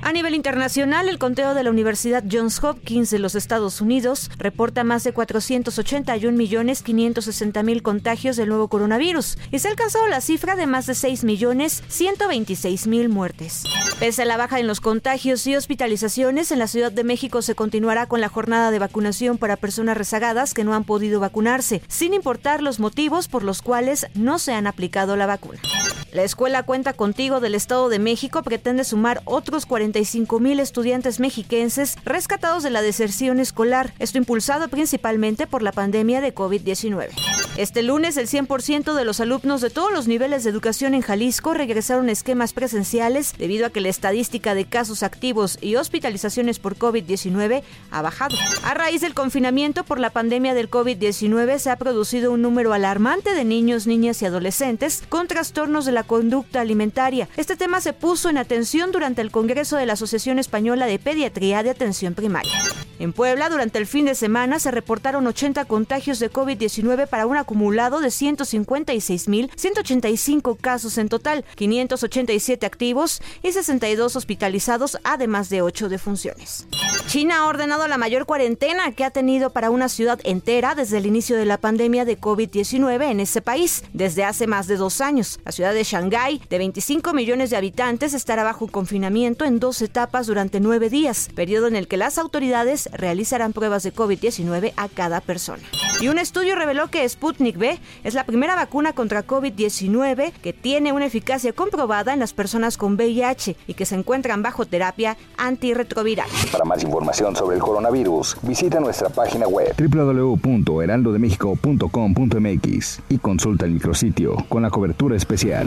A nivel internacional, el conteo de la Universidad Johns Hopkins de los Estados Unidos reporta más de 481.560.000 contagios del nuevo coronavirus y se ha alcanzado la cifra de más de 6.126.000 muertes. Pese a la baja en los contagios y hospitalizaciones, en la Ciudad de México se continuará con la jornada de vacunación para personas rezagadas que no han podido vacunarse, sin importar los motivos por los cuales no se han aplicado la vacuna. La escuela Cuenta Contigo del Estado de México pretende sumar otros 45 mil estudiantes mexiquenses rescatados de la deserción escolar, esto impulsado principalmente por la pandemia de COVID-19. Este lunes, el 100% de los alumnos de todos los niveles de educación en Jalisco regresaron a esquemas presenciales debido a que la estadística de casos activos y hospitalizaciones por COVID-19 ha bajado. A raíz del confinamiento por la pandemia del COVID-19 se ha producido un número alarmante de niños, niñas y adolescentes con trastornos de la conducta alimentaria. Este tema se puso en atención durante el Congreso de la Asociación Española de Pediatría de Atención Primaria. En Puebla, durante el fin de semana, se reportaron 80 contagios de COVID-19 para un acumulado de 156.185 casos en total, 587 activos y 62 hospitalizados, además de 8 defunciones. China ha ordenado la mayor cuarentena que ha tenido para una ciudad entera desde el inicio de la pandemia de COVID-19 en ese país, desde hace más de dos años. La ciudad de Shanghái, de 25 millones de habitantes, estará bajo confinamiento en dos etapas durante nueve días, periodo en el que las autoridades realizarán pruebas de COVID-19 a cada persona. Y un estudio reveló que Sputnik V es la primera vacuna contra COVID-19 que tiene una eficacia comprobada en las personas con VIH y que se encuentran bajo terapia antirretroviral. Para más información sobre el coronavirus, visita nuestra página web www.heraldodemexico.com.mx y consulta el micrositio con la cobertura especial.